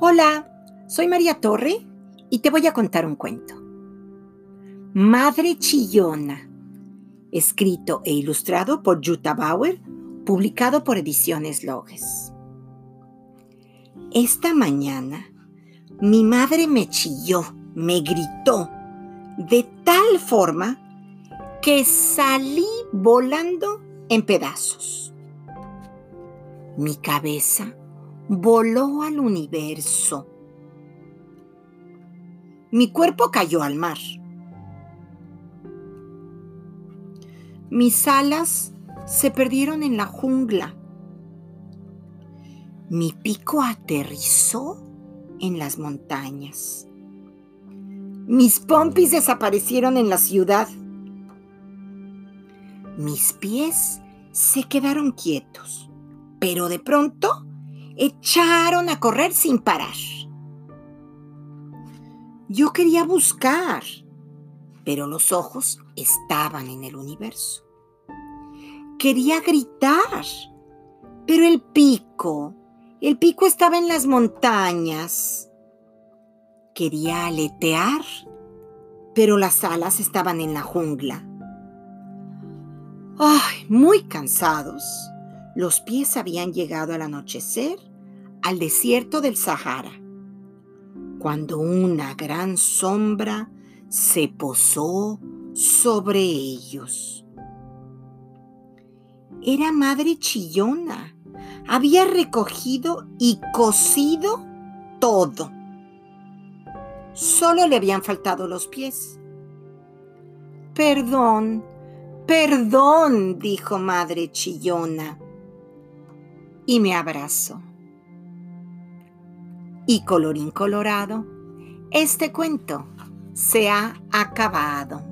Hola, soy María Torre y te voy a contar un cuento. Madre Chillona, escrito e ilustrado por Jutta Bauer, publicado por Ediciones Loges. Esta mañana, mi madre me chilló, me gritó, de tal forma que salí volando en pedazos. Mi cabeza voló al universo. Mi cuerpo cayó al mar. Mis alas se perdieron en la jungla. Mi pico aterrizó en las montañas. Mis pompis desaparecieron en la ciudad. Mis pies se quedaron quietos, pero de pronto echaron a correr sin parar. Yo quería buscar, pero los ojos estaban en el universo. Quería gritar, pero el pico, el pico estaba en las montañas. Quería aletear, pero las alas estaban en la jungla. Ay, muy cansados, los pies habían llegado al anochecer al desierto del Sahara, cuando una gran sombra se posó sobre ellos. Era madre chillona. Había recogido y cosido todo. Solo le habían faltado los pies. Perdón, perdón, dijo madre chillona. Y me abrazó y colorín colorado, este cuento se ha acabado.